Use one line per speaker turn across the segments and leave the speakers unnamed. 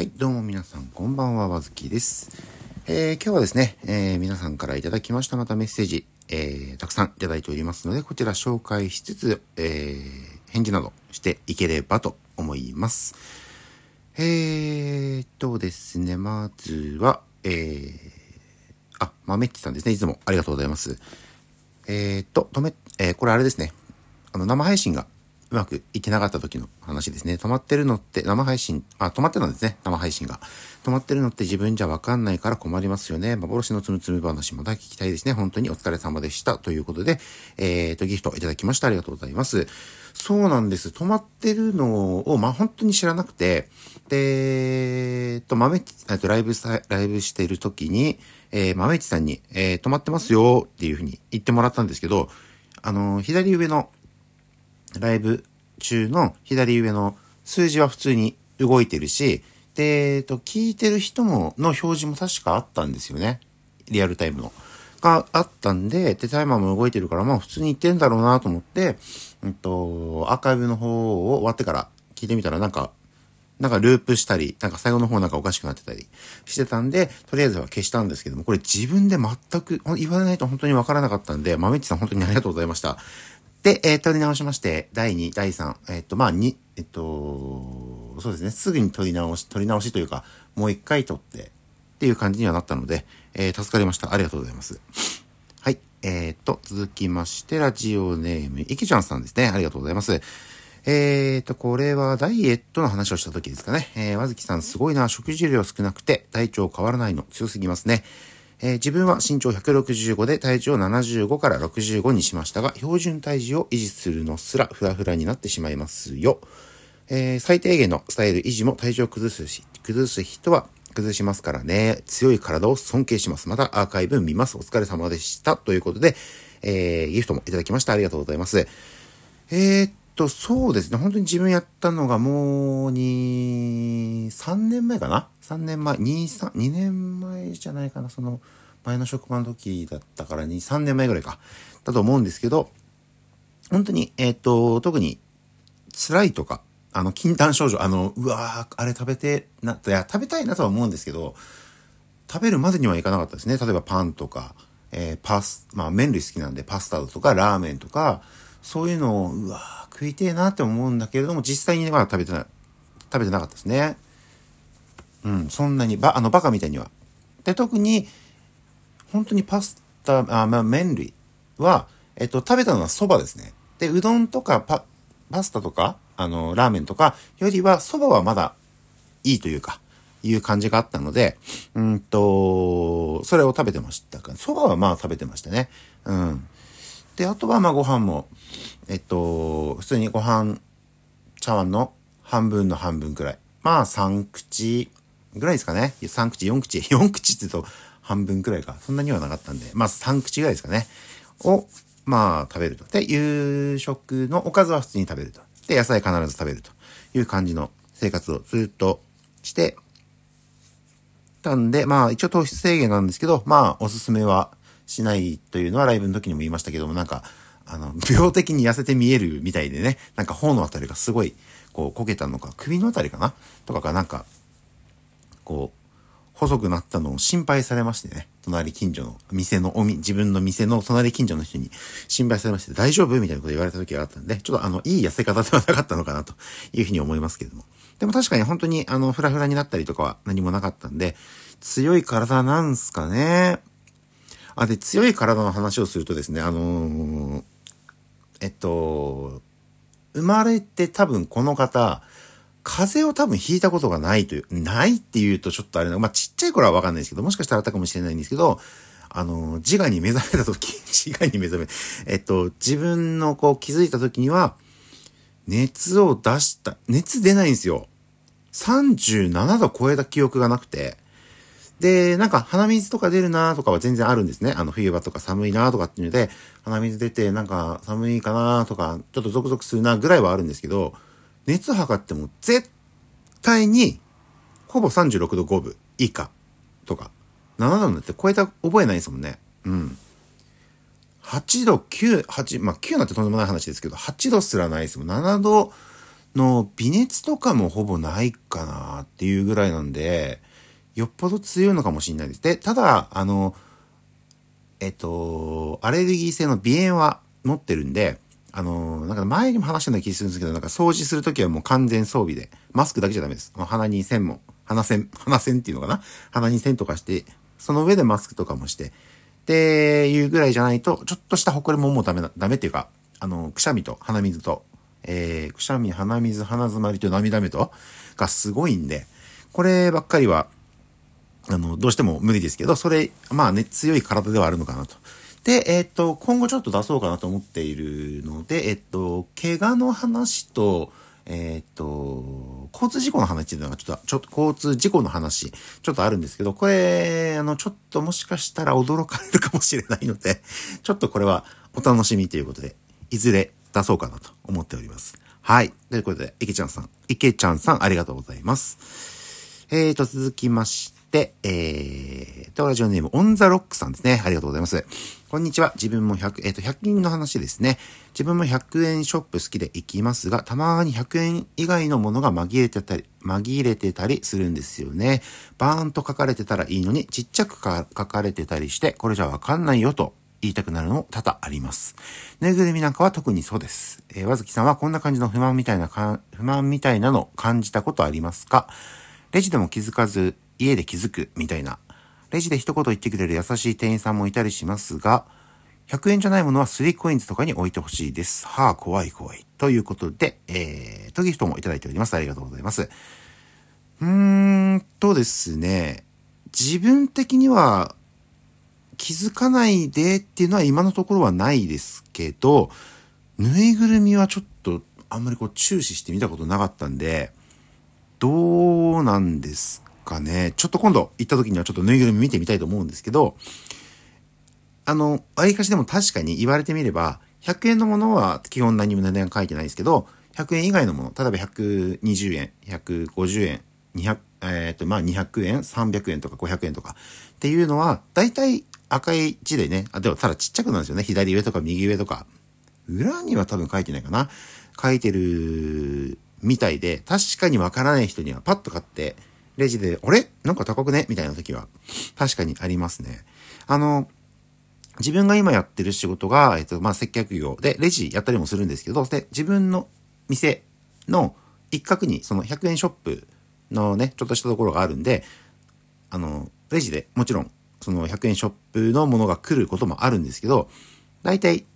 はい、どうも皆さん、こんばんは、わずきです。えー、今日はですね、えー、皆さんからいただきましたまたメッセージ、えー、たくさんいただいておりますので、こちら紹介しつつ、えー、返事などしていければと思います。えーとですね、まずは、えー、あ、まめっちさんですね、いつもありがとうございます。えーと、止め、えー、これあれですね、あの、生配信がうまくいってなかった時の話ですね。止まってるのって生配信、あ、止まってたんですね。生配信が。止まってるのって自分じゃわかんないから困りますよね。幻のつむつむ話また聞きたいですね。本当にお疲れ様でした。ということで、えーと、ギフトいただきました。ありがとうございます。そうなんです。止まってるのを、まあ、本当に知らなくて、で、えっと、豆、えっと、ライブさ、ライブしてる時に、えー、豆地さんに、えー、止まってますよっていうふうに言ってもらったんですけど、あの、左上のライブ中の左上の数字は普通に動いてるし、で、えっと、聞いてる人も、の表示も確かあったんですよね。リアルタイムの。があったんで、で、タイマーも動いてるから、まあ普通に言ってんだろうなと思って、うんと、アーカイブの方を終わってから聞いてみたらなんか、なんかループしたり、なんか最後の方なんかおかしくなってたりしてたんで、とりあえずは消したんですけども、これ自分で全く言わないと本当にわからなかったんで、豆っちさん本当にありがとうございました。で、えー、取り直しまして、第2、第3、えっ、ー、と、まあ、2、えっ、ー、と、そうですね、すぐに取り直し、取り直しというか、もう一回取って、っていう感じにはなったので、えー、助かりました。ありがとうございます。はい。えー、と、続きまして、ラジオネーム、いきちゃんさんですね。ありがとうございます。えーと、これはダイエットの話をした時ですかね。えー、わずきさんすごいな、食事量少なくて体調変わらないの強すぎますね。えー、自分は身長165で体重を75から65にしましたが、標準体重を維持するのすらフラフラになってしまいますよ。えー、最低限のスタイル維持も体重を崩すし、崩す人は崩しますからね。強い体を尊敬します。またアーカイブ見ます。お疲れ様でした。ということで、えー、ギフトもいただきました。ありがとうございます。えー、っと、そうですね。本当に自分やったのがもう、2、3年前かな ?3 年前、2、3、2年前じゃないかな。その、前の職場の時だったから2、3年前ぐらいか。だと思うんですけど、本当に、えっ、と、特に、辛いとか、あの、禁断症状、あの、うわーあれ食べて、な、いや、食べたいなとは思うんですけど、食べるまでにはいかなかったですね。例えばパンとか、えー、パス、まあ麺類好きなんでパスタとかラーメンとか、そういうのを、うわー食いてえなって思うんだけれども、実際には食べてない、食べてなかったですね。うん、そんなに、ば、あの、バカみたいには。で、特に、本当にパスタ、あ、まあ、麺類は、えっと、食べたのは蕎麦ですね。で、うどんとかパ、パスタとか、あの、ラーメンとかよりは、蕎麦はまだいいというか、いう感じがあったので、うんと、それを食べてましたか。蕎麦はまあ食べてましたね。うん。で、あとはまあご飯も、えっと、普通にご飯、茶碗の半分の半分くらい。まあ3口ぐらいですかね。3口、4口、4口って言うと半分くらいか。そんなにはなかったんで、まあ3口ぐらいですかね。を、まあ食べると。で、夕食のおかずは普通に食べると。で、野菜必ず食べるという感じの生活をずっとしてたんで、まあ一応糖質制限なんですけど、まあおすすめはしないというのはライブの時にも言いましたけども、なんか、あの、病的に痩せて見えるみたいでね、なんか頬のあたりがすごい、こう、こけたのか、首のあたりかな？とかがなんか、こう、細くなったのを心配されましてね、隣近所の店のおみ、自分の店の隣近所の人に心配されまして、大丈夫みたいなこと言われた時があったんで、ちょっとあの、いい痩せ方ではなかったのかなというふうに思いますけども。でも確かに本当にあの、フラフラになったりとかは何もなかったんで、強い体なんすかね？あ、で、強い体の話をするとですね、あのー、えっと、生まれて多分この方、風邪を多分ひいたことがないという、ないって言うとちょっとあれな、まあ、ちっちゃい頃はわかんないですけど、もしかしたらあったかもしれないんですけど、あの、自我に目覚めた時、自我に目覚め、えっと、自分のこう気づいた時には、熱を出した、熱出ないんですよ。37度超えた記憶がなくて、で、なんか鼻水とか出るなとかは全然あるんですね。あの冬場とか寒いなとかっていうので、鼻水出てなんか寒いかなとか、ちょっとゾクゾクするなぐらいはあるんですけど、熱測っても絶対に、ほぼ36度5分以下とか、7度になって超えた覚えないですもんね。うん。8度、9、8、まあ9なんてとんでもない話ですけど、8度すらないですもん。7度の微熱とかもほぼないかなっていうぐらいなんで、よっぽど強いのかもしれないです。で、ただ、あの、えっと、アレルギー性の鼻炎は持ってるんで、あの、なんか前にも話したような気するんですけど、なんか掃除するときはもう完全装備で、マスクだけじゃダメです。鼻に線も、鼻線、鼻線っていうのかな？鼻に線とかして、その上でマスクとかもして、っていうぐらいじゃないと、ちょっとした埃ももうダメだ、ダメっていうか、あの、くしゃみと鼻水と、えー、くしゃみ、鼻水、鼻詰まりと涙目と、がすごいんで、こればっかりは、あの、どうしても無理ですけど、それ、まあね、強い体ではあるのかなと。で、えっ、と、今後ちょっと出そうかなと思っているので、えっ、と、怪我の話と、えっ、と、交通事故の話っていうのがちょっと、ちょっと交通事故の話、ちょっとあるんですけど、これ、あの、ちょっともしかしたら驚かれるかもしれないので、ちょっとこれはお楽しみということで、いずれ出そうかなと思っております。はい。ということで、池ちゃんさん、池ちゃんさんありがとうございます。えーと、続きましてて、えーと、ラジオネーム、オンザロックさんですね。ありがとうございます。こんにちは。自分も100、えっ、ー、と、100均の話ですね。自分も100円ショップ好きで行きますが、たまに100円以外のものが紛れてたり、紛れてたりするんですよね。バーンと書かれてたらいいのに、ちっちゃく書かれてたりして、これじゃわかんないよと言いたくなるのも多々あります。ぬいぐるみなんかは特にそうです。えー、わずきさんはこんな感じの不満みたいなか、不満みたいなの感じたことありますか？レジでも気づかず、家で気づくみたいな。レジで一言言ってくれる優しい店員さんもいたりしますが、100円じゃないものは3コインズとかに置いてほしいです。はあ、怖い怖い。ということで、えー、とギフトもいただいております。ありがとうございます。うーんとですね、自分的には気づかないでっていうのは今のところはないですけど、ぬいぐるみはちょっとあんまりこう注視してみたことなかったんで、どうなんですかね。ちょっと今度行った時にはちょっとぬいぐるみ見てみたいと思うんですけど、あの、ありかしでも確かに言われてみれば、100円のものは基本何も値段書いてないですけど、100円以外のもの、例えば120円、150円、200、えっ、ー、と、まあ200円、300円とか500円とかっていうのは、大体赤い字でね、あ、でもただちっちゃくなんですよね。左上とか右上とか。裏には多分書いてないかな。書いてるみたいで、確かにわからない人にはパッと買って、レジで、あれ？なんか高くね？みたいな時は、確かにありますね。あの、自分が今やってる仕事が、えっと、まあ、接客業。で、レジやったりもするんですけど、で、自分の店の一角に、その100円ショップのね、ちょっとしたところがあるんで、あの、レジでもちろん、その100円ショップのものが来ることもあるんですけど、大体、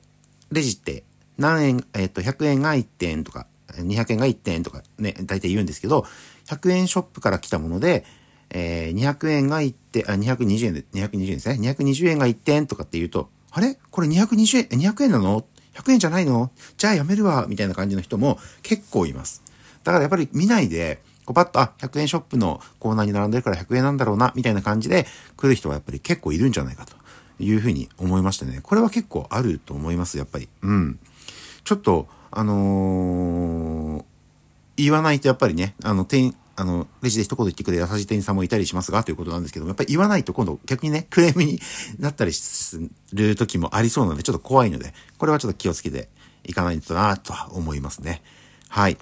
レジって何円、えっと、100円が1点とか、200円が1点とかね、大体言うんですけど、100円ショップから来たもので、えー、200円が1点、あ、220円で、220円ですね。220円が1点とかって言うと、あれ？これ220円、200円なの ?100 円じゃないの？じゃあやめるわ、みたいな感じの人も結構います。だからやっぱり見ないで、こうパッと、あ、100円ショップのコーナーに並んでるから100円なんだろうな、みたいな感じで来る人はやっぱり結構いるんじゃないかというふうに思いましたね。これは結構あると思います、やっぱり。うん。ちょっと、あのー、言わないとやっぱりね、あの、店、あの、レジで一言言ってくれる優しい店員さんもいたりしますが、ということなんですけども、やっぱり言わないと今度逆にね、クレームになったりする時もありそうなので、ちょっと怖いので、これはちょっと気をつけていかないとな、とは思いますね。はい。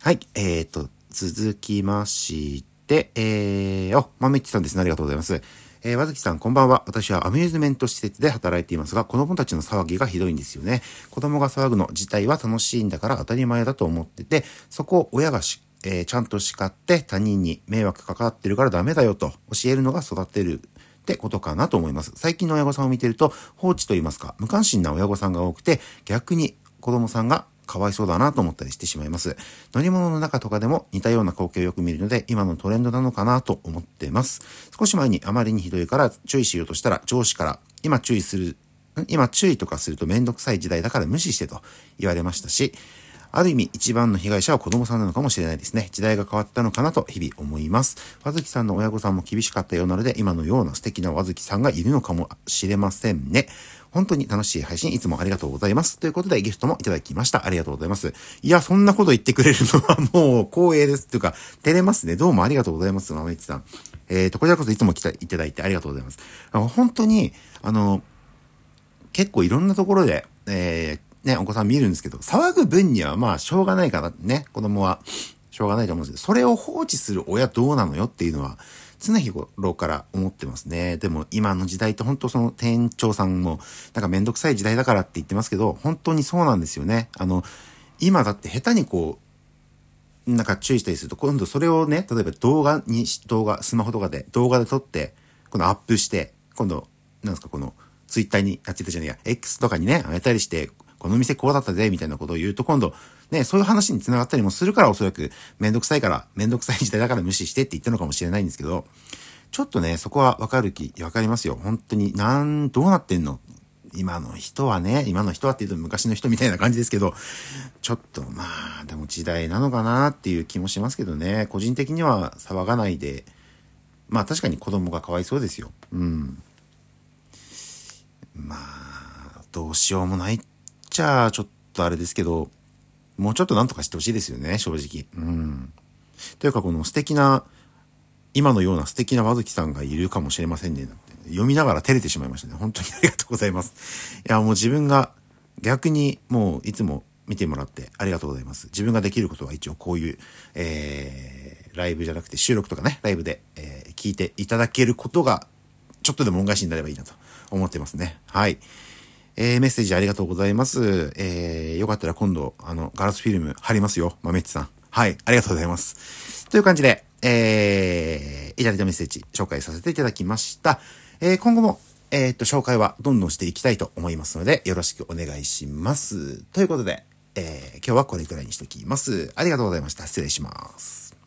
はい。えーと、続きまして、えー、お、まめっちさんですね。ありがとうございます。えー、和月さん、こんばんは。私はアミューズメント施設で働いていますが、子供たちの騒ぎがひどいんですよね。子供が騒ぐの自体は楽しいんだから当たり前だと思ってて、そこを親がしえー、ちゃんと叱って他人に迷惑かかってるからダメだよと教えるのが育てるってことかなと思います。最近の親御さんを見てると放置と言いますか、無関心な親御さんが多くて逆に子供さんがかわいそうだなと思ったりしてしまいます。乗り物の中とかでも似たような光景をよく見るので、今のトレンドなのかなと思っています。少し前にあまりにひどいから注意しようとしたら上司から、今注意する、今注意とかするとめんどくさい時代だから無視してと言われましたし、ある意味一番の被害者は子供さんなのかもしれないですね。時代が変わったのかなと日々思います。和月さんの親御さんも厳しかったようなので、今のような素敵な和月さんがいるのかもしれませんね。本当に楽しい配信いつもありがとうございます。ということでギフトもいただきました。ありがとうございます。いや、そんなこと言ってくれるのはもう光栄です。というか、照れますね。どうもありがとうございます。まめちさん。えっ、ー、と、こちらこそいつも来ていただいてありがとうございます。本当に、あの、結構いろんなところで、えーね、お子さん見るんですけど、騒ぐ分にはまあ、しょうがないからね、子供は。しょうがないと思うんですけど、それを放置する親どうなのよっていうのは、常日頃から思ってますね。でも今の時代って本当その店長さんも、なんかめんどくさい時代だからって言ってますけど、本当にそうなんですよね。あの、今だって下手にこう、なんか注意したりすると、今度それをね、例えば動画に、動画、スマホとかで、動画で撮って、このアップして、今度、なんですか、この、ツイッターに、あ、ツイッターじゃねえや、X とかにね、あげたりして、この店こうだったぜ、みたいなことを言うと、今度、ね、そういう話に繋がったりもするから、おそらく、めんどくさいから、めんどくさい時代だから無視してって言ったのかもしれないんですけど、ちょっとね、そこはわかる気、わかりますよ。本当に、なん、どうなってんの？今の人はね、今の人はって言うと昔の人みたいな感じですけど、ちょっとまあ、でも時代なのかなっていう気もしますけどね、個人的には騒がないで、まあ確かに子供がかわいそうですよ。うん。まあ、どうしようもないっちゃ、ちょっとあれですけど、もうちょっとなんとかしてほしいですよね、正直。うん。というか、この素敵な、今のような素敵な和月さんがいるかもしれませんね。読みながら照れてしまいましたね。本当にありがとうございます。いや、もう自分が逆にもういつも見てもらってありがとうございます。自分ができることは一応こういう、えー、ライブじゃなくて収録とかね、ライブで、えー、聞いていただけることが、ちょっとでも恩返しになればいいなと思ってますね。はい。えー、メッセージありがとうございます。えー、よかったら今度、あの、ガラスフィルム貼りますよ。豆っちさん。はい、ありがとうございます。という感じで、えー、いただいたメッセージ紹介させていただきました。えー、今後も、えー、っと、紹介はどんどんしていきたいと思いますので、よろしくお願いします。ということで、えー、今日はこれくらいにしときます。ありがとうございました。失礼します。